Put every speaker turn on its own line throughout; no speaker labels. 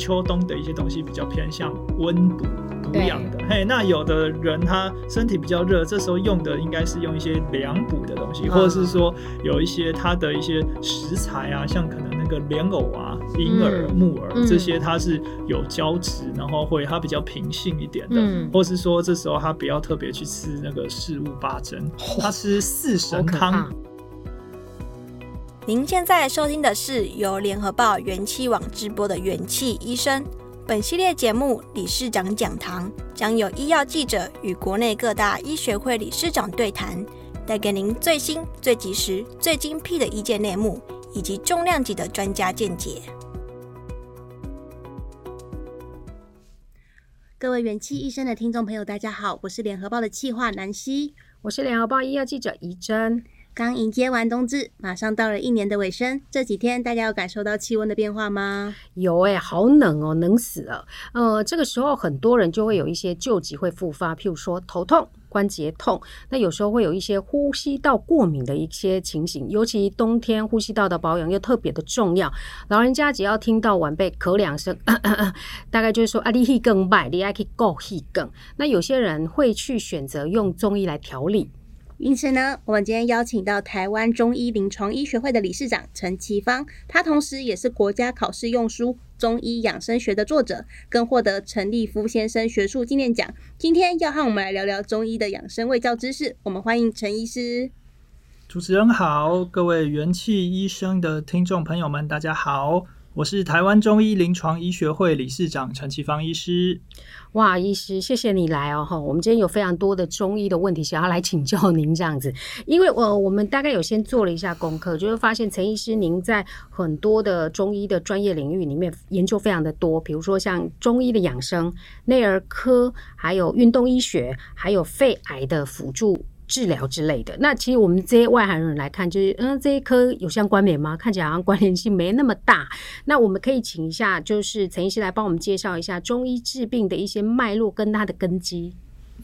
秋冬的一些东西比较偏向温补补养的，嘿，那有的人他身体比较热，这时候用的应该是用一些凉补的东西，或者是说有一些它的一些食材啊，像可能那个莲藕啊、银耳、木耳、嗯、这些，它是有胶质，然后会它比较平性一点的，嗯、或是说这时候他不要特别去吃那个四物八珍，他吃四神汤。
您现在收听的是由联合报元气网直播的元气医生。本系列节目理事长讲堂将有医药记者与国内各大医学会理事长对谈，带给您最新、最及时、最精辟的医界内幕以及重量级的专家见解。各位元气医生的听众朋友，大家好，我是联合报的企划南希，
我是联合报医药记者怡珍。
刚迎接完冬至，马上到了一年的尾声。这几天大家有感受到气温的变化吗？
有哎、好冷哦，冷死了。呃，这个时候很多人就会有一些旧疾会复发，譬如说头痛、关节痛。那有时候会有一些呼吸道过敏的一些情形，尤其冬天呼吸道的保养又特别的重要。老人家只要听到晚辈咳两声，大概就是说啊，你气更败，你爱去够气更。那有些人会去选择用中医来调理。
因此呢，我们今天邀请到台湾中医临床医学会的理事长陈其芳，他同时也是国家考试用书《中医养生学》的作者，更获得陈立夫先生学术纪念奖。今天要和我们来聊聊中医的养生卫教知识，我们欢迎陈医师。
主持人好，各位元气医生的听众朋友们，大家好。我是台湾中医临床医学会理事长陈奇芳医师。
哇，医师，谢谢你来哦！哈，我们今天有非常多的中医的问题想要来请教您这样子，因为我我们大概有先做了一下功课，就会发现陈医师您在很多的中医的专业领域里面研究非常的多，比如说像中医的养生、内儿科，还有运动医学，还有肺癌的辅助。治疗之类的，那其实我们这些外行人来看，就是嗯，这一颗有相关联吗？看起来好像关联性没那么大。那我们可以请一下，就是陈医师来帮我们介绍一下中医治病的一些脉络跟它的根基。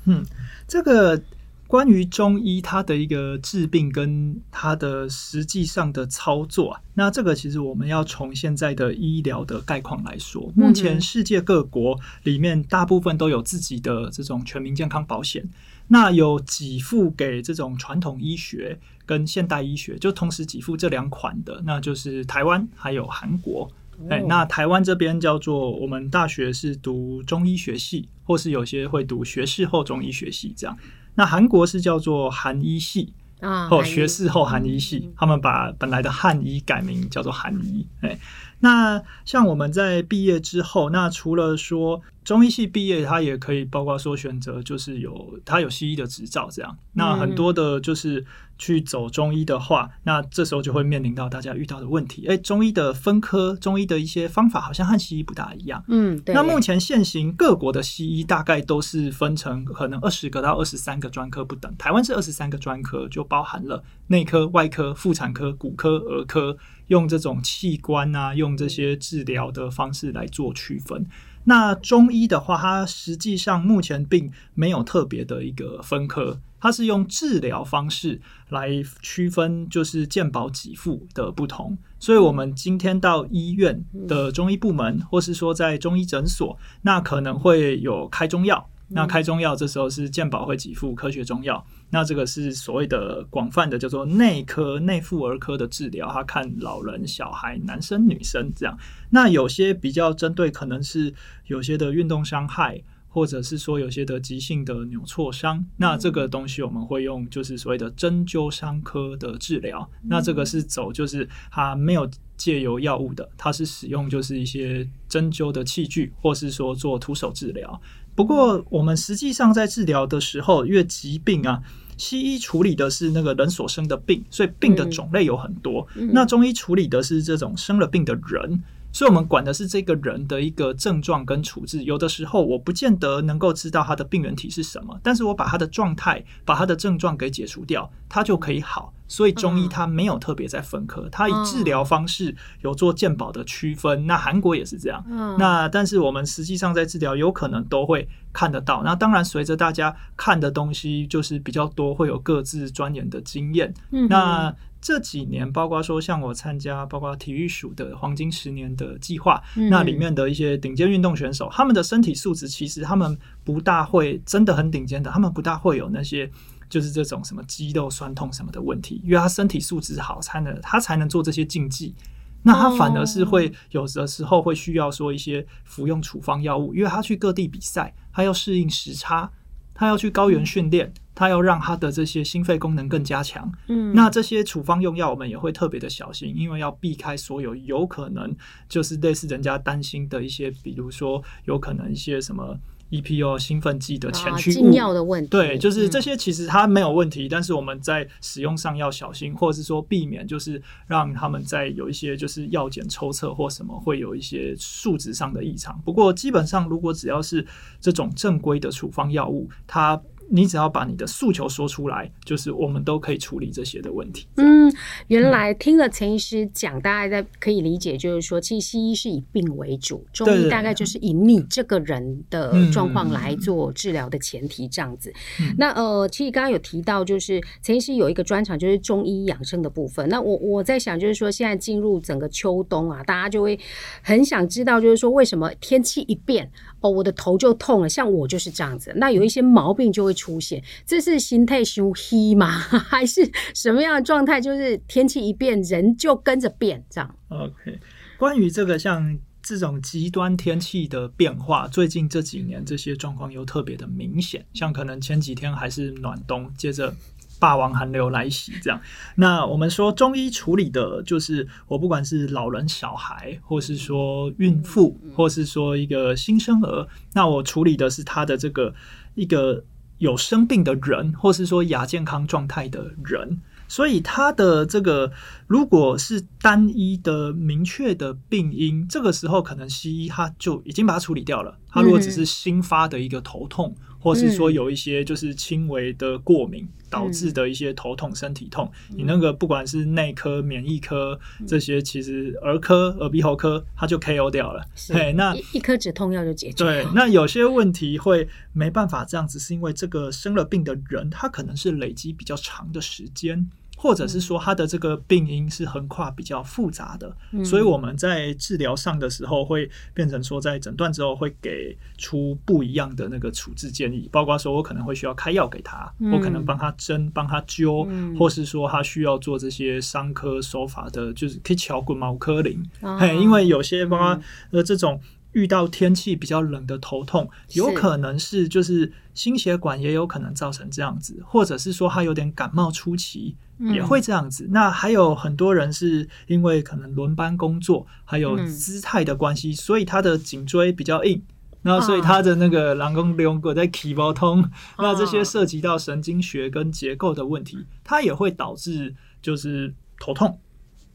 嗯，这个。关于中医，它的一个治病跟它的实际上的操作啊，那这个其实我们要从现在的医疗的概况来说，目前世界各国里面大部分都有自己的这种全民健康保险，那有给付给这种传统医学跟现代医学，就同时给付这两款的，那就是台湾还有韩国。哎，那台湾这边叫做我们大学是读中医学系，或是有些会读学士后中医学系这样。那韩国是叫做韩医系啊，或学士后韩医系，他们把本来的汉医改名叫做韩医。哎，那像我们在毕业之后，那除了说。中医系毕业，他也可以包括说选择，就是有他有西医的执照这样。那很多的，就是去走中医的话，那这时候就会面临到大家遇到的问题。哎，中医的分科，中医的一些方法好像和西医不大一样。嗯，对。那目前现行各国的西医大概都是分成可能二十个到二十三个专科不等。台湾是二十三个专科，就包含了内科、外科、妇产科、骨科、儿科，用这种器官啊，用这些治疗的方式来做区分。那中医的话，它实际上目前并没有特别的一个分科，它是用治疗方式来区分，就是健保给付的不同。所以，我们今天到医院的中医部门，或是说在中医诊所，那可能会有开中药。那开中药，这时候是健保会给付科学中药。那这个是所谓的广泛的叫做内科、内妇儿科的治疗，他看老人、小孩、男生、女生这样。那有些比较针对，可能是有些的运动伤害，或者是说有些的急性的扭挫伤。那这个东西我们会用就是所谓的针灸伤科的治疗。那这个是走就是它没有借由药物的，它是使用就是一些针灸的器具，或是说做徒手治疗。不过，我们实际上在治疗的时候，因为疾病啊，西医处理的是那个人所生的病，所以病的种类有很多。那中医处理的是这种生了病的人，所以我们管的是这个人的一个症状跟处置。有的时候我不见得能够知道他的病原体是什么，但是我把他的状态、把他的症状给解除掉，他就可以好。所以中医它没有特别在分科，它以治疗方式有做健保的区分。那韩国也是这样。嗯那但是我们实际上在治疗，有可能都会看得到。那当然，随着大家看的东西就是比较多，会有各自钻研的经验。那这几年，包括说像我参加，包括体育署的黄金十年的计划，那里面的一些顶尖运动选手，他们的身体素质其实他们不大会真的很顶尖的，他们不大会有那些。就是这种什么肌肉酸痛什么的问题，因为他身体素质好，才能他才能做这些竞技。那他反而是会有的时候会需要说一些服用处方药物，因为他去各地比赛，他要适应时差，他要去高原训练，他要让他的这些心肺功能更加强。嗯，那这些处方用药我们也会特别的小心，因为要避开所有有可能就是类似人家担心的一些，比如说有可能一些什么。EPO 兴奋剂的前驱物，
药的问题，
对，就是这些其实它没有问题，但是我们在使用上要小心，或者是说避免，就是让他们在有一些就是药检抽测或什么会有一些数值上的异常。不过基本上，如果只要是这种正规的处方药物，它你只要把你的诉求说出来，就是我们都可以处理这些的问题。
嗯，原来听了陈医师讲，大家在可以理解，就是说，其实西医是以病为主，中医大概就是以你这个人的状况来做治疗的前提这样子。嗯、那呃，其实刚刚有提到，就是陈医师有一个专长，就是中医养生的部分。那我我在想，就是说，现在进入整个秋冬啊，大家就会很想知道，就是说，为什么天气一变，我的头就痛了？像我就是这样子，那有一些毛病就会。出现，这是心态修黑吗？还是什么样的状态？就是天气一变，人就跟着变，这样。
OK，关于这个像这种极端天气的变化，最近这几年这些状况又特别的明显。像可能前几天还是暖冬，接着霸王寒流来袭，这样。那我们说中医处理的就是，我不管是老人、小孩，或是说孕妇，或是说一个新生儿，那我处理的是他的这个一个。有生病的人，或是说亚健康状态的人，所以他的这个如果是单一的明确的病因，这个时候可能西医他就已经把它处理掉了。他如果只是新发的一个头痛，或是说有一些就是轻微的过敏导致的一些头痛、身体痛，你那个不管是内科、免疫科这些，其实儿科、耳鼻喉科，它就 KO 掉了。对，那
一颗止痛药就解决。
对，那有些问题会没办法这样子，是因为这个生了病的人，他可能是累积比较长的时间。或者是说他的这个病因是横跨比较复杂的，所以我们在治疗上的时候会变成说，在诊断之后会给出不一样的那个处置建议，包括说我可能会需要开药给他，我可能帮他针、帮他灸，或是说他需要做这些伤科手法的，就是可以敲骨毛科林，嘿，因为有些包括呃这种。遇到天气比较冷的头痛，有可能是就是心血管也有可能造成这样子，或者是说他有点感冒初期也会这样子。嗯、那还有很多人是因为可能轮班工作，还有姿态的关系，嗯、所以他的颈椎比较硬，那所以他的那个人工肋骨在起包痛，哦、那这些涉及到神经学跟结构的问题，它也会导致就是头痛。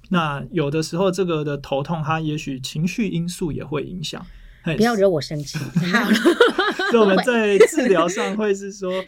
那有的时候，这个的头痛，它也许情绪因素也会影响。
不要惹我生气。
所以我们 在治疗上会是说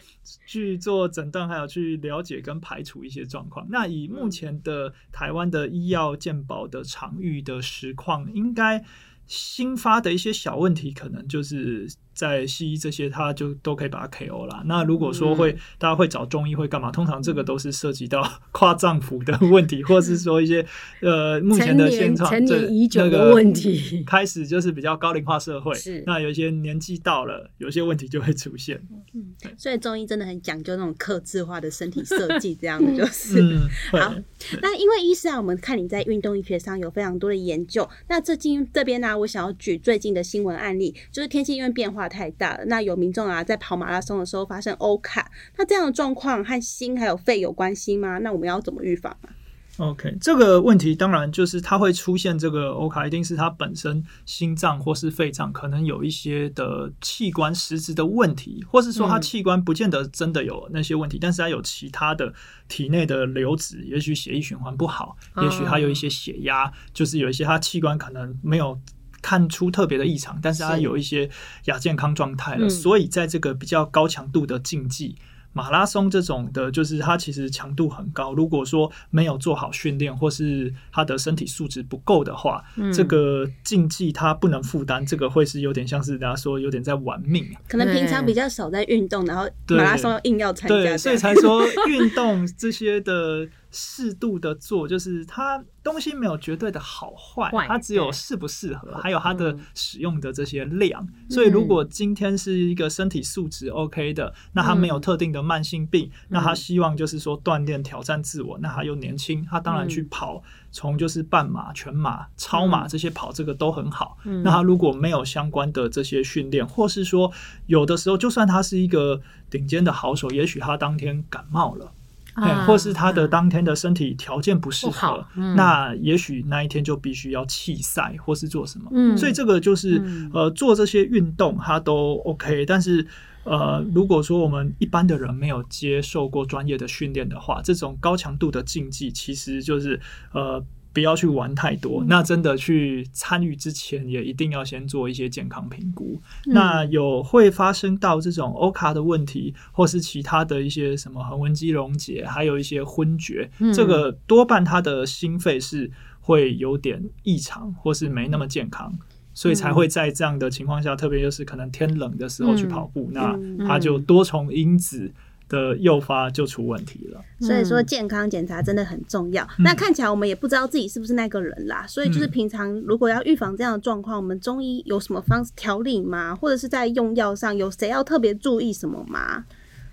去做诊断，还有去了解跟排除一些状况。那以目前的台湾的医药健保的场域的实况，应该新发的一些小问题，可能就是。在西医这些，他就都可以把它 KO 啦。那如果说会，大家会找中医会干嘛？通常这个都是涉及到 跨脏腑的问题，或是说一些呃目前的现状，
成年已久的问题。
开始就是比较高龄化社会，是那有一些年纪到了，有些问题就会出现。
嗯，所以中医真的很讲究那种克制化的身体设计，这样的就是。嗯、好，那因为医师啊，我们看你在运动医学上有非常多的研究。那最近这边呢、啊，我想要举最近的新闻案例，就是天气因为变化。太大了，那有民众啊在跑马拉松的时候发生欧卡，那这样的状况和心还有肺有关系吗？那我们要怎么预防啊
？OK，这个问题当然就是它会出现这个 OHCA，一定是它本身心脏或是肺脏可能有一些的器官实质的问题，或是说它器官不见得真的有那些问题，嗯、但是它有其他的体内的流质，也许血液循环不好，也许它有一些血压，哦、就是有一些它器官可能没有看出特别的异常，但是他有一些亚健康状态了，嗯、所以在这个比较高强度的竞技。马拉松这种的，就是它其实强度很高。如果说没有做好训练，或是他的身体素质不够的话，嗯、这个竞技他不能负担，这个会是有点像是大家说有点在玩命。
可能平常比较少在运动，然后马拉松硬要参加，
对，所以才说运动这些的。适度的做，就是它东西没有绝对的好坏，它只有适不适合，还有它的使用的这些量。所以，如果今天是一个身体素质 OK 的，那他没有特定的慢性病，那他希望就是说锻炼挑战自我，那他又年轻，他当然去跑，从就是半马、全马、超马这些跑，这个都很好。那他如果没有相关的这些训练，或是说有的时候，就算他是一个顶尖的好手，也许他当天感冒了。哎，或是他的当天的身体条件不适合，嗯、那也许那一天就必须要弃赛，或是做什么。嗯，所以这个就是呃，做这些运动它都 OK，但是呃，如果说我们一般的人没有接受过专业的训练的话，这种高强度的竞技其实就是呃。不要去玩太多，那真的去参与之前也一定要先做一些健康评估。嗯、那有会发生到这种 OHCA 的问题，或是其他的一些什么横纹肌溶解，还有一些昏厥，嗯、这个多半他的心肺是会有点异常，或是没那么健康，所以才会在这样的情况下，特别就是可能天冷的时候去跑步，嗯、那他就多重因子。的诱发就出问题了，
所以说健康检查真的很重要。嗯、那看起来我们也不知道自己是不是那个人啦，所以就是平常如果要预防这样的状况，我们中医有什么方式调理吗？或者是在用药上有谁要特别注意什么吗？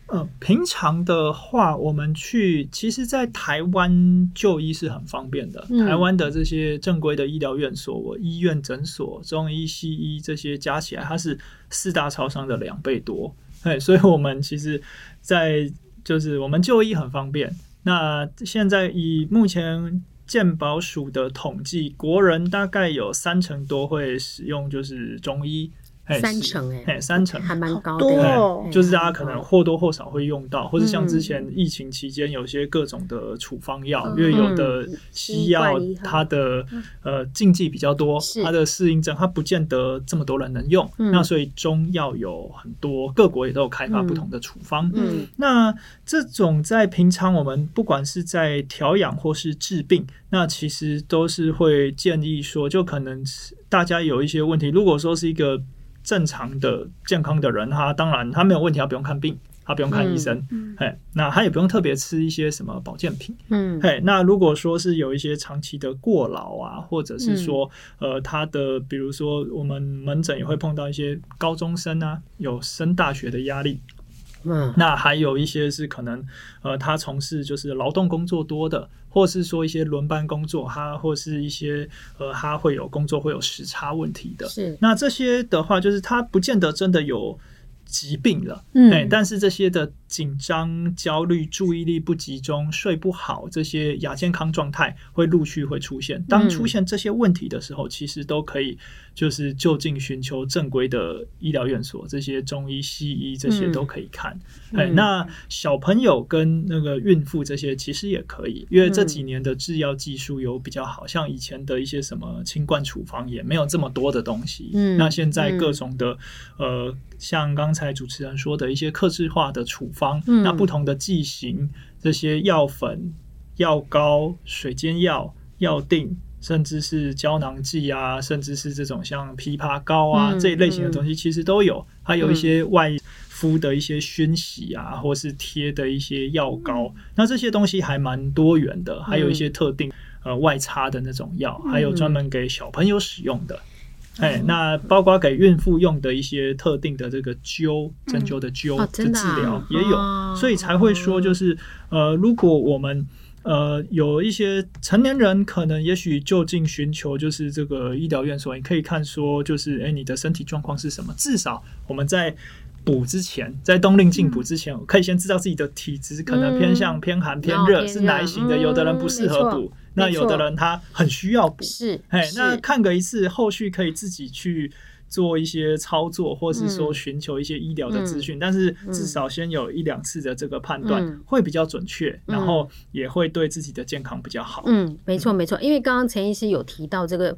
呃，平常的话，我们去其实，在台湾就医是很方便的。嗯、台湾的这些正规的医疗院所、医院、诊所、中医、西医这些加起来，它是四大超商的两倍多。对，所以我们其实，在就是我们就医很方便。那现在以目前健保署的统计，国人大概有三成多会使用就是中医。
三成哎、欸，
三成。
还蛮高的，
就是大家可能或多或少会用到，或者像之前疫情期间有些各种的处方药，因为有的西药它的呃禁忌比较多，它的适应症它不见得这么多人能用，那所以中药有很多，各国也都有开发不同的处方。嗯，那这种在平常我们不管是在调养或是治病，那其实都是会建议说，就可能大家有一些问题，如果说是一个。正常的健康的人，他当然他没有问题，他不用看病，他不用看医生，那他也不用特别吃一些什么保健品，嗯，嘿，那如果说是有一些长期的过劳啊，或者是说，呃，他的比如说我们门诊也会碰到一些高中生啊，有升大学的压力。嗯，那还有一些是可能，呃，他从事就是劳动工作多的，或是说一些轮班工作，他或是一些呃，他会有工作会有时差问题的。是，那这些的话，就是他不见得真的有疾病了，嗯，但是这些的。紧张、焦虑、注意力不集中、睡不好，这些亚健康状态会陆续会出现。当出现这些问题的时候，嗯、其实都可以就是就近寻求正规的医疗院所，这些中医、西医这些都可以看。哎、嗯，那小朋友跟那个孕妇这些其实也可以，因为这几年的制药技术有比较好，像以前的一些什么清冠处方也没有这么多的东西。嗯，那现在各种的呃，像刚才主持人说的一些克制化的处方。方，那不同的剂型，这些药粉、药膏、水煎药、药定，甚至是胶囊剂啊，甚至是这种像枇杷膏啊、嗯、这一类型的东西，其实都有。还有一些外敷的一些熏洗啊，或是贴的一些药膏，那这些东西还蛮多元的。还有一些特定呃外擦的那种药，还有专门给小朋友使用的。哎，那包括给孕妇用的一些特定的这个灸针灸的灸的治疗也有，所以才会说就是呃，如果我们呃有一些成年人，可能也许就近寻求就是这个医疗院所，你可以看说就是哎，你的身体状况是什么？至少我们在补之前，在冬令进补之前，嗯、可以先知道自己的体质可能偏向偏寒偏热，是哪一型的。有的人不适合补，嗯、那有的人他很需要补。
是，
哎，那看个一次，后续可以自己去做一些操作，或是说寻求一些医疗的资讯。嗯、但是至少先有一两次的这个判断会比较准确，嗯、然后也会对自己的健康比较好。
嗯，没错没错，因为刚刚陈医师有提到这个。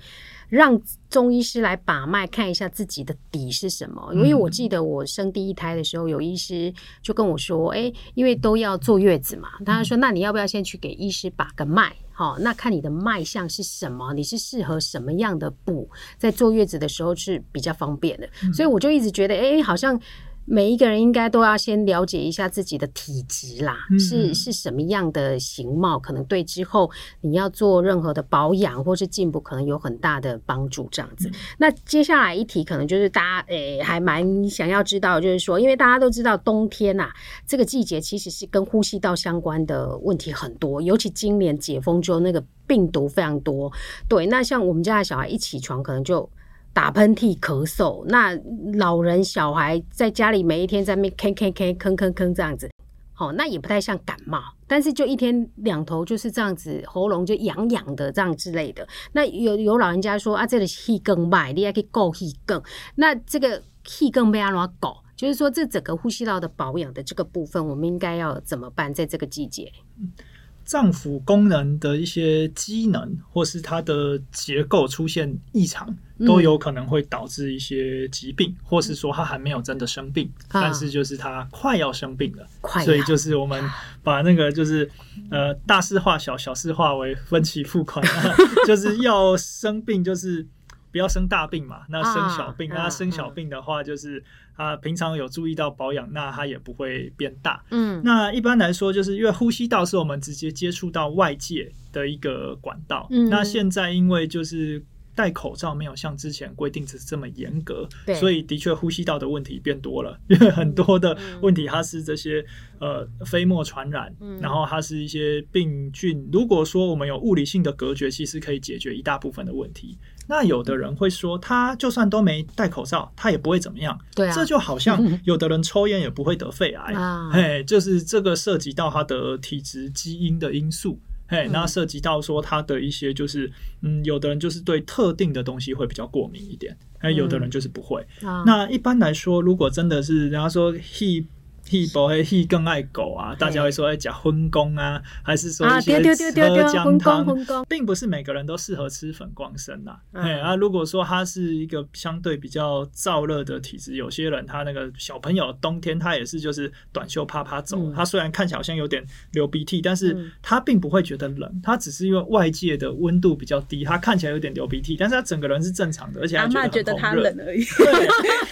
让中医师来把脉，看一下自己的底是什么。因为我记得我生第一胎的时候，有医师就跟我说：“哎，因为都要坐月子嘛，他说那你要不要先去给医师把个脉？好，那看你的脉象是什么，你是适合什么样的补，在坐月子的时候是比较方便的。所以我就一直觉得，哎，好像。”每一个人应该都要先了解一下自己的体质啦，嗯、是是什么样的形貌，可能对之后你要做任何的保养或是进步，可能有很大的帮助。这样子，嗯、那接下来一题可能就是大家诶、欸、还蛮想要知道，就是说，因为大家都知道冬天呐、啊，这个季节其实是跟呼吸道相关的问题很多，尤其今年解封之后，那个病毒非常多。对，那像我们家的小孩一起床，可能就。打喷嚏、咳嗽，那老人、小孩在家里每一天在那边咳咳咳、吭吭吭这样子，好，那也不太像感冒，但是就一天两头就是这样子，喉咙就痒痒的这样之类的。那有有老人家说啊，这个气更慢，你要去够气更，那这个气更被阿拉搞，就是说这整个呼吸道的保养的这个部分，我们应该要怎么办？在这个季节？脏腑功能的一些机能，或是它的结构出现异常，都有可能会导致一些疾病，嗯、或是说他还没有真的生病，啊、但是就是他快要生病了。快，所以就是我们把那个就是呃大事化小，小事化为分期付款，就是要生病就是。不要生大病嘛，那生小病，啊、那生小病的话，就是啊平常有注意到保养，那它也不会变大。嗯，那一般来说，就是因为呼吸道是我们直接接触到外界的一个管道。嗯，那现在因为就是。戴口罩没有像之前规定是这么严格，对所以的确呼吸道的问题变多了，因 为很多的问题它是这些呃飞沫传染，嗯、然后它是一些病菌。如果说我们有物理性的隔绝，其实可以解决一大部分的问题。那有的人会说，他就算都没戴口罩，他也不会怎么样。对啊，这就好像有的人抽烟也不会得肺癌，啊、嘿，就是这个涉及到他的体质基因的因素。嘿，那涉及到说他的一些就是，嗯，有的人就是对特定的东西会比较过敏一点，还有的人就是不会。嗯、那一般来说，如果真的是人家说 he。He 不会 he 更爱狗啊，大家会说哎讲荤公啊，还是说一些喝姜汤，并不是每个人都适合吃粉光参呐。哎啊，如果说他是一个相对比较燥热的体质，有些人他那个小朋友冬天他也是就是短袖趴趴走，他虽然看起来好像有点流鼻涕，但是他并不会觉得冷，他只是因为外界的温度比较低，他看起来有点流鼻涕，但是他整个人是正常的，而且他觉得他冷而已。对，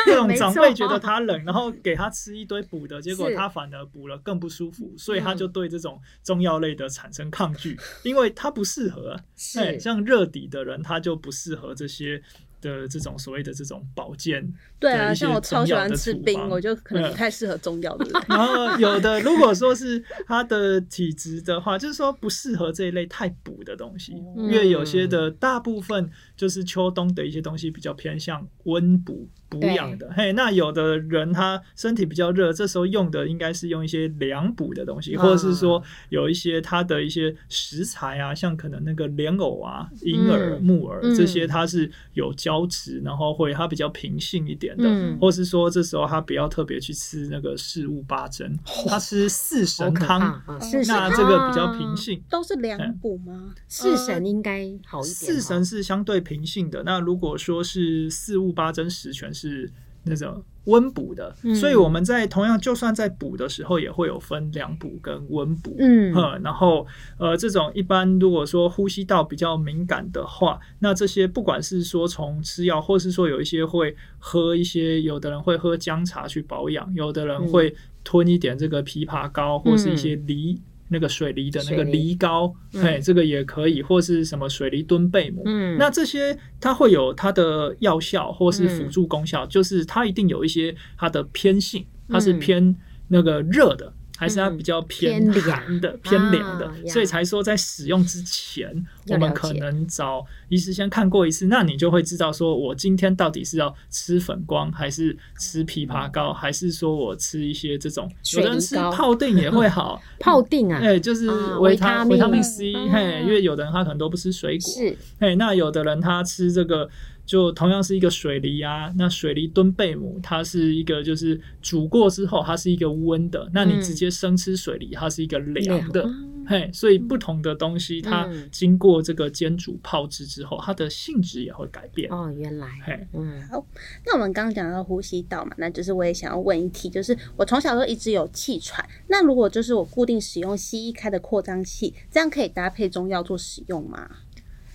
各种长辈觉得他冷，然后给他吃一堆补的。结果他反而补了更不舒服，所以他就对这种中药类的产生抗拒，嗯、因为他不适合。是像热底的人，他就不适合这些。的这种所谓的这种保健，
对啊，像我超喜欢吃冰，我就可能不太适合中药的。
然后有的如果说是他的体质的话，就是说不适合这一类太补的东西，因为有些的大部分就是秋冬的一些东西比较偏向温补补养的。嘿，那有的人他身体比较热，这时候用的应该是用一些凉补的东西，或者是说有一些他的一些食材啊，像可能那个莲藕啊、银耳、木耳这些，它是有胶。质，然后会它比较平性一点的，嗯、或是说这时候他不要特别去吃那个四物八珍，他吃四神汤，那这个比较平性，
都是凉补吗？
四神应该好一点。
四神是相对平性的，那如果说是四物八珍十全是那种。温补的，所以我们在同样就算在补的时候，也会有分凉补跟温补。嗯，然后呃，这种一般如果说呼吸道比较敏感的话，那这些不管是说从吃药，或是说有一些会喝一些，有的人会喝姜茶去保养，有的人会吞一点这个枇杷膏，或是一些梨。那个水梨的那个梨。膏，哎，这个也可以，或是什么水梨炖贝母，嗯，那这些它会有它的药效或是辅助功效，就是它一定有一些它的偏性，它是偏那个热的，还是它比较偏凉。的、偏凉的，所以才说在使用之前，我们可能找医师先看过一次，那你就会知道说，我今天到底是要吃粉光，还是吃枇杷膏，还是说我吃一些这种，有人吃泡定也会好，
泡定啊，
哎，就是维他维他命 C，嘿，因为有的人他可能都不吃水果，是，哎，那有的人他吃这个。就同样是一个水梨啊，那水梨炖贝母，它是一个就是煮过之后，它是一个温的。那你直接生吃水梨，它是一个凉的。嗯、嘿，所以不同的东西，它经过这个煎煮泡制之后，它的性质也会改变。
哦，原来。
嘿，嗯，好。那我们刚刚讲到呼吸道嘛，那就是我也想要问一题，就是我从小都一直有气喘，那如果就是我固定使用西医开的扩张器，这样可以搭配中药做使用吗？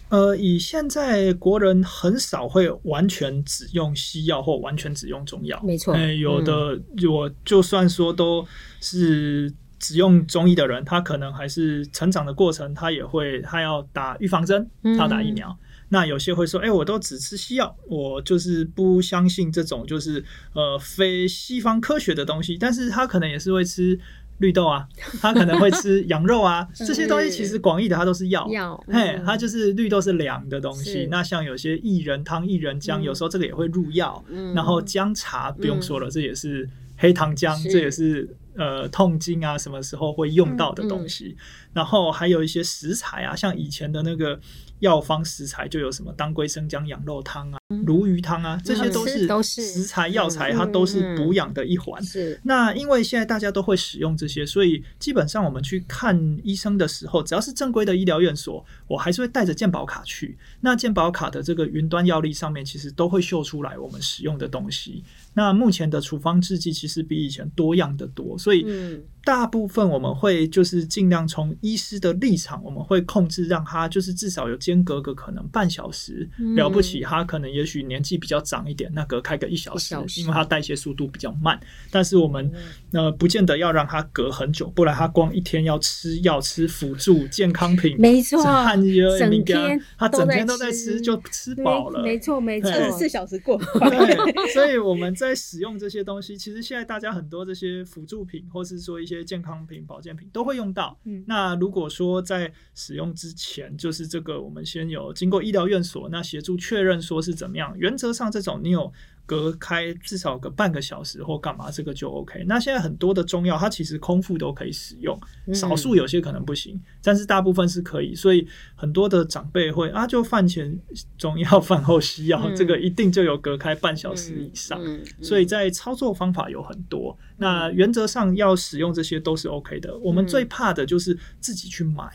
呃，以现在国人很少会完全只用西药或完全只用中药，
没错。
欸，有的我就算说都是只用中医的人，他可能还是成长的过程，他也会他要打预防针，他要打疫苗。嗯。那有些会说，哎，我都只吃西药，我就是不相信这种就是呃非西方科学的东西，但是他可能也是会吃。绿豆啊，他可能会吃羊肉啊，这些东西其实广义的它都是药，药，嘿，它就是绿豆是凉的东西。那像有些薏仁汤、薏仁浆，有时候这个也会入药。然后姜茶不用说了，这也是黑糖姜，这也是呃痛经啊什么时候会用到的东西。然后还有一些食材啊，像以前的那个。药方食材就有什么当归生姜羊肉汤啊、鲈鱼汤啊，这些都是食材药材，它都是补养的一环。是。那因为现在大家都会使用这些，所以基本上我们去看医生的时候，只要是正规的医疗院所，我还是会带着健保卡去。那健保卡的这个云端药历上面，其实都会秀出来我们使用的东西。那目前的处方制剂其实比以前多样的多，所以大部分我们会就是尽量从医师的立场，我们会控制让他就是至少有。间隔个可能半小时，了不起，他可能也许年纪比较长一点，那隔开个一小时，因为他代谢速度比较慢。但是我们呃不见得要让他隔很久，不然他光一天要吃药吃辅助 健康品，
没错，
整天他整天都在吃就吃饱了，
没错没错，
二十四小时过。
对，所以我们在使用这些东西，其实现在大家很多这些辅助品，或是说一些健康品、保健品都会用到。那如果说在使用之前，就是这个我们。我们先有经过医疗院所，那协助确认说是怎么样。原则上，这种你有隔开至少个半个小时或干嘛，这个就 OK。那现在很多的中药，它其实空腹都可以使用，少数有些可能不行，但是大部分是可以。所以很多的长辈会啊，就饭前中药，饭后西药，这个一定就有隔开半小时以上。所以在操作方法有很多。那原则上要使用这些都是 OK 的。我们最怕的就是自己去买。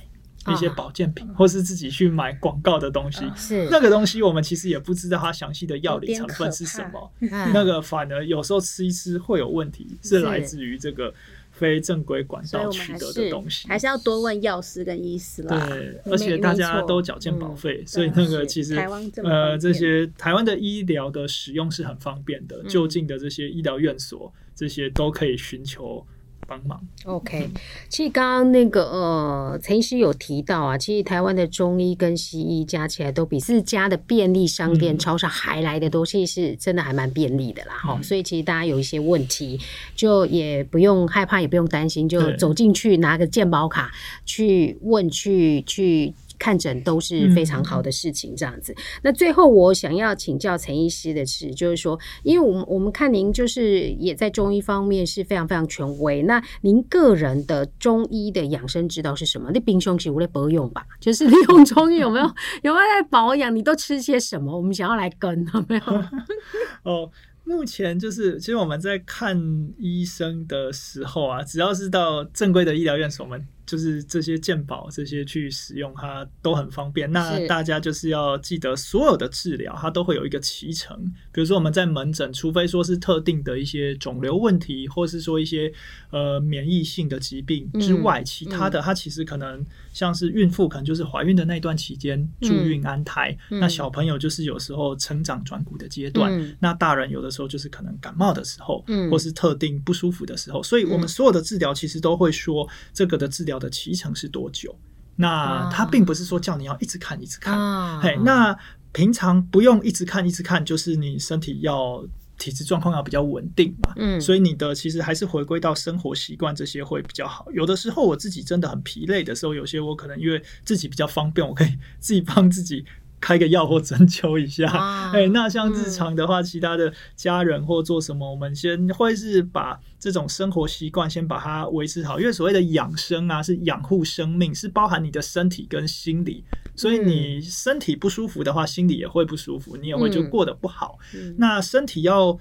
一些保健品，或是自己去买广告的东西，是那个东西，我们其实也不知道它详细的药理成分是什么。那个反而有时候吃一吃会有问题，是来自于这个非正规管道取得的东西。
还是要多问药师跟医师啦。
对，而且大家都缴健保费，所以那个其实呃这些台湾的医疗的使用是很方便的，就近的这些医疗院所这些都可以寻求。帮忙。
OK，其实刚刚那个呃，陈医师有提到啊，其实台湾的中医跟西医加起来都比自家的便利商店、嗯、超市还来的多，其实是真的还蛮便利的啦。哈、嗯，所以其实大家有一些问题，就也不用害怕，也不用担心，就走进去拿个健保卡去问去去。看诊都是非常好的事情，这样子。那最后我想要请教陈医师的是，就是说，因为我们我们看您就是也在中医方面是非常非常权威。那您个人的中医的养生之道是什么？那平常是无在保养吧？就是利用中医有没有 有没有在保养？你都吃些什么？我们想要来跟有没有？
哦。目前就是，其实我们在看医生的时候啊，只要是到正规的医疗院所，我们就是这些鉴宝这些去使用它都很方便。那大家就是要记得，所有的治疗它都会有一个脐程。比如说我们在门诊，除非说是特定的一些肿瘤问题，或是说一些呃免疫性的疾病之外，其他的它其实可能。像是孕妇可能就是怀孕的那段期间助孕安胎，嗯、那小朋友就是有时候成长转骨的阶段，嗯、那大人有的时候就是可能感冒的时候，嗯、或是特定不舒服的时候，所以我们所有的治疗其实都会说这个的治疗的期程是多久。那它并不是说叫你要一直看一直看，嘿，那平常不用一直看一直看，就是你身体要。体质状况要比较稳定嘛，
嗯，
所以你的其实还是回归到生活习惯这些会比较好。有的时候我自己真的很疲累的时候，有些我可能因为自己比较方便，我可以自己帮自己。开个药或针灸一下，哎、那像日常的话，嗯、其他的家人或做什么，我们先会是把这种生活习惯先把它维持好，因为所谓的养生啊，是养护生命，是包含你的身体跟心理，所以你身体不舒服的话，心理也会不舒服，你也会就过得不好。嗯、那身体要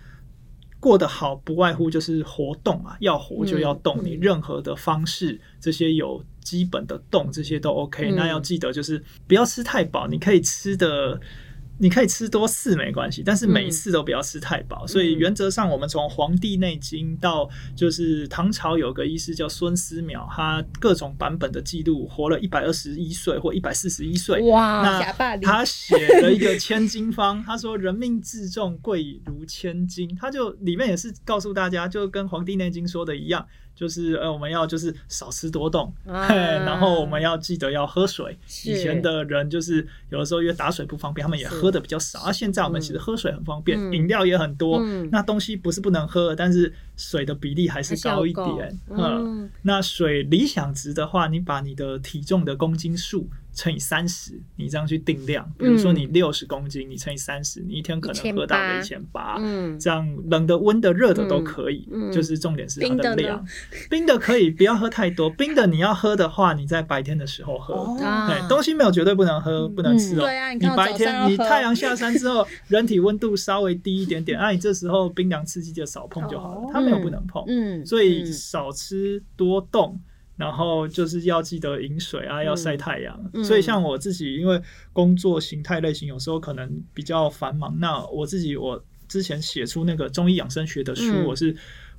过得好，不外乎就是活动啊，要活就要动，你任何的方式，这些有。基本的动这些都 OK，那要记得就是不要吃太饱，你可以吃的。你可以吃多次没关系，但是每一次都不要吃太饱。嗯、所以原则上，我们从《黄帝内经》到就是唐朝有个医师叫孙思邈，他各种版本的记录活了一百二十一岁或一百四十一岁。
哇！
那他写了一个千金方，他说“人命至重，贵如千金”。他就里面也是告诉大家，就跟《黄帝内经》说的一样，就是呃我们要就是少吃多动，啊、然后我们要记得要喝水。以前的人就是有的时候因为打水不方便，他们也喝。喝的比较少，而现在我们其实喝水很方便，饮料也很多。那东西不是不能喝，但是水的比例还是高一点。嗯，那水理想值的话，你把你的体重的公斤数乘以三十，你这样去定量。比如说你六十公斤，你乘以三十，你一天可能喝到个一千八。嗯，这样冷的、温的、热的都可以。就是重点是它的量。冰的可以，不要喝太多。冰的你要喝的话，你在白天的时候喝。对，东西没有绝对不能喝、不能吃哦。你白天你太阳下山之后，人体温度稍微低一点点，那 你这时候冰凉刺激就少碰就好了。它没有不能碰。嗯，所以少吃多动。然后就是要记得饮水啊，要晒太阳。嗯、所以像我自己，因为工作形态类型，有时候可能比较繁忙。那我自己，我之前写出那个中医养生学的书，嗯、我是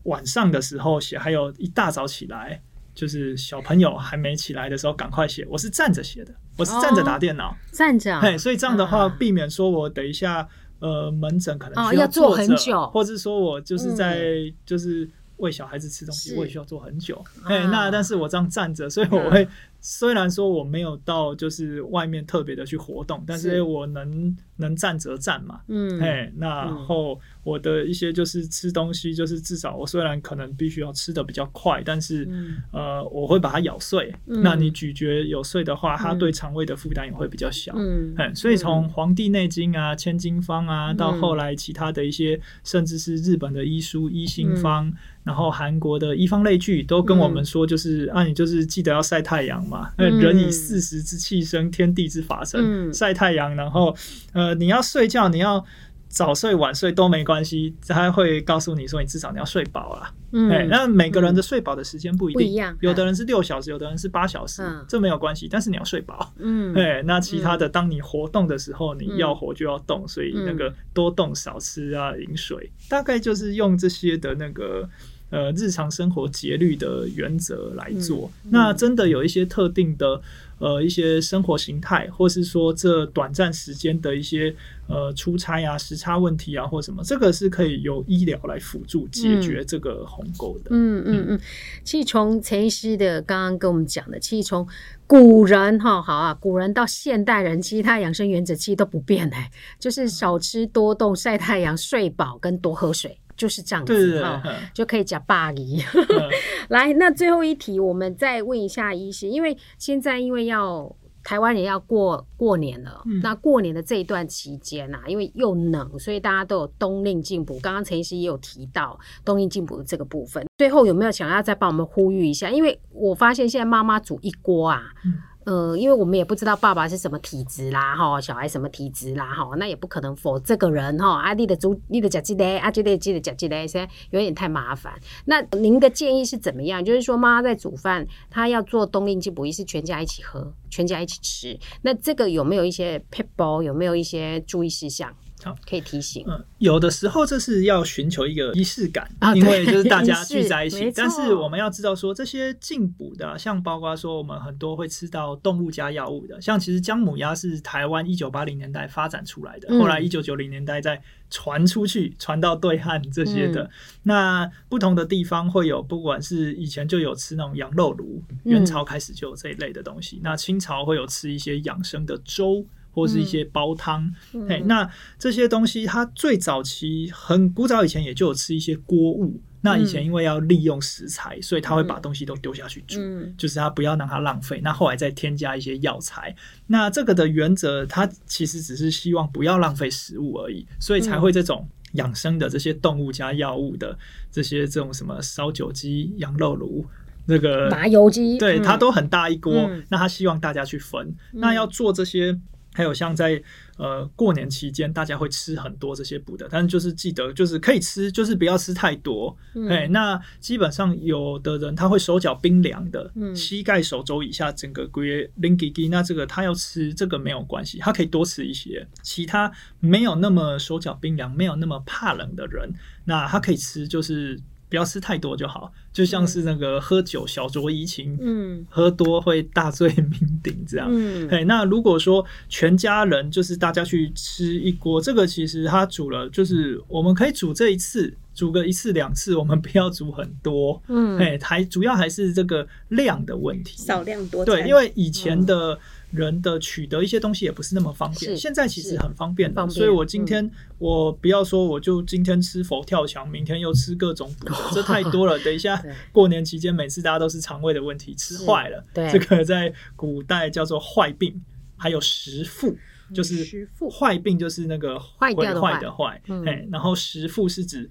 晚上的时候写，还有一大早起来，就是小朋友还没起来的时候赶快写。我是站着写的，我是站着打电脑，
站着、嘿。
所以这样的话，避免说我等一下呃门诊可能需
要坐、
哦、
很久，
或者说我就是在就是。喂小孩子吃东西，我也需要坐很久。哎，那但是我这样站着，所以我会。虽然说我没有到就是外面特别的去活动，但是我能能站则站嘛，嗯，哎，然后我的一些就是吃东西，就是至少我虽然可能必须要吃的比较快，但是呃，我会把它咬碎。那你咀嚼有碎的话，它对肠胃的负担也会比较小。嗯，哎，所以从《黄帝内经》啊、《千金方》啊，到后来其他的一些，甚至是日本的医书《医心方》，然后韩国的医方类聚，都跟我们说，就是啊，你就是记得要晒太阳。嘛，人以四时之气生，天地之法生。晒、嗯、太阳，然后呃，你要睡觉，你要早睡晚睡都没关系，他会告诉你说，你至少你要睡饱了。嗯，那每个人的睡饱的时间不一定，一样，有的人是六小时，有的人是八小时，嗯、这没有关系，但是你要睡饱。嗯，对，那其他的，当你活动的时候，你要活就要动，所以那个多动少吃啊，饮水，大概就是用这些的那个。呃，日常生活节律的原则来做，那真的有一些特定的呃一些生活形态，或是说这短暂时间的一些呃出差啊、时差问题啊，或什么，这个是可以由医疗来辅助解决这个鸿沟的。嗯嗯嗯，
其实从陈医师的刚刚跟我们讲的，其实从古人哈好啊，古人到现代人，其实他养生原则其实都不变哎，就是少吃多动、晒太阳、睡饱跟多喝水。就是这样子哈，就可以讲巴黎。来，那最后一题，我们再问一下医师，因为现在因为要台湾人要过过年了，嗯、那过年的这一段期间啊，因为又冷，所以大家都有冬令进补。刚刚陈医师也有提到冬令进补的这个部分，最后有没有想要再帮我们呼吁一下？因为我发现现在妈妈煮一锅啊。嗯呃，因为我们也不知道爸爸是什么体质啦，哈，小孩什么体质啦，哈，那也不可能否这个人哈，阿弟的猪，你的甲基嘞，阿基的记得甲基的，现在有点太麻烦。那您的建议是怎么样？就是说，妈妈在煮饭，她要做冬令进补，益是全家一起喝，全家一起吃。那这个有没有一些配包？有没有一些注意事项？好，可以提醒。
嗯，有的时候这是要寻求一个仪式感，啊、因为就是大家聚在一起。但是我们要知道说，这些进补的，像包括说我们很多会吃到动物加药物的，像其实姜母鸭是台湾一九八零年代发展出来的，嗯、后来一九九零年代再传出去，传到对汉这些的。嗯、那不同的地方会有，不管是以前就有吃那种羊肉炉，元朝开始就有这一类的东西。嗯、那清朝会有吃一些养生的粥。或是一些煲汤。
嗯
嘿，那这些东西它最早期很古早以前也就有吃一些锅物。那以前因为要利用食材，所以他会把东西都丢下去煮，
嗯、
就是他不要让它浪费。那后来再添加一些药材，那这个的原则，它其实只是希望不要浪费食物而已，所以才会这种养生的这些动物加药物的这些这种什么烧酒鸡、羊肉炉。那个
麻油鸡，
对，它都很大一锅，
嗯、
那他希望大家去分。那要做这些。还有像在呃过年期间，大家会吃很多这些补的，但是就是记得就是可以吃，就是不要吃太多。哎、嗯，那基本上有的人他会手脚冰凉的，嗯、膝盖手肘以下整个龟零几几，那这个他要吃这个没有关系，他可以多吃一些。其他没有那么手脚冰凉、没有那么怕冷的人，那他可以吃就是。不要吃太多就好，就像是那个喝酒小酌怡情，嗯，喝多会大醉酩酊这样。嗯，哎，那如果说全家人就是大家去吃一锅，这个其实他煮了，就是我们可以煮这一次，煮个一次两次，我们不要煮很多。嗯，哎，还主要还是这个量的问题，
少量多。
对，因为以前的。人的取得一些东西也不是那么方便，现在其实很方便的，所以我今天我不要说我就今天吃佛跳墙，明天又吃各种补的，这太多了。等一下过年期间，每次大家都是肠胃的问题，吃坏了，这个在古代叫做坏病，还有食腹，就是坏病就是那个坏掉的坏，哎，然后食腹是指。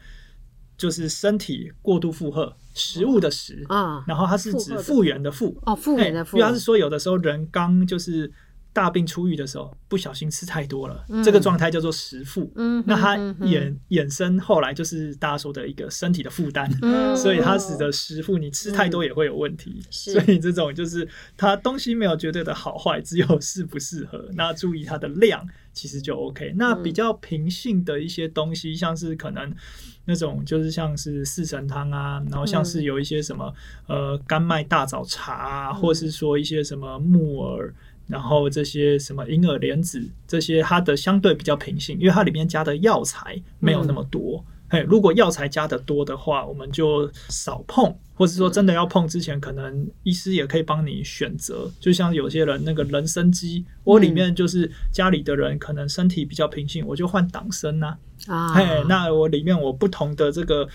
就是身体过度负荷，食物的食啊，然后它是指复原的复
哦，复原的复，
因为它是说有的时候人刚就是大病初愈的时候，不小心吃太多了，这个状态叫做食腹。嗯，那它衍衍生后来就是大家说的一个身体的负担，所以它使得食腹，你吃太多也会有问题。所以这种就是它东西没有绝对的好坏，只有适不适合。那注意它的量，其实就 OK。那比较平性的一些东西，像是可能。那种就是像是四神汤啊，然后像是有一些什么、嗯、呃甘麦大枣茶啊，或是说一些什么木耳，然后这些什么银耳莲子这些，它的相对比较平性，因为它里面加的药材没有那么多。嘿，如果药材加的多的话，我们就少碰。或者说真的要碰之前，可能医师也可以帮你选择。就像有些人那个人参鸡，我里面就是家里的人可能身体比较平性，我就换党参呐。啊，嘿，那我里面我不同的这个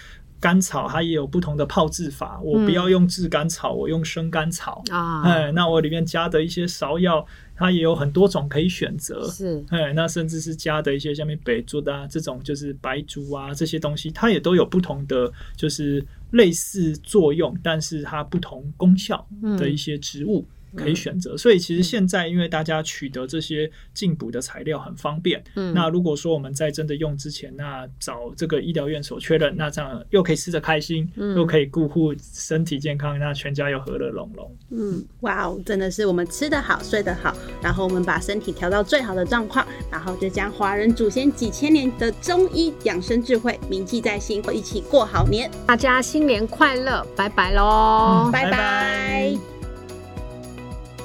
甘草，它也有不同的泡制法。我不要用炙甘草，我用生甘草。啊，哎，那我里面加的一些芍药，它也有很多种可以选择。是，哎，那甚至是加的一些下面北竹啊这种，就是白术啊这些东西，它也都有不同的就是。类似作用，但是它不同功效的一些植物可以选择。嗯、所以其实现在因为大家取得这些进补的材料很方便，嗯，那如果说我们在真的用之前，那找这个医疗院所确认，那这样又可以吃得开心，嗯、又可以顾护身体健康，那全家又和乐融融。
嗯，哇哦，真的是我们吃得好，睡得好，然后我们把身体调到最好的状况，然后就将华人祖先几千年的中医养生智慧铭记在心，一起过好年。
大家新年快乐，拜拜喽，
拜拜。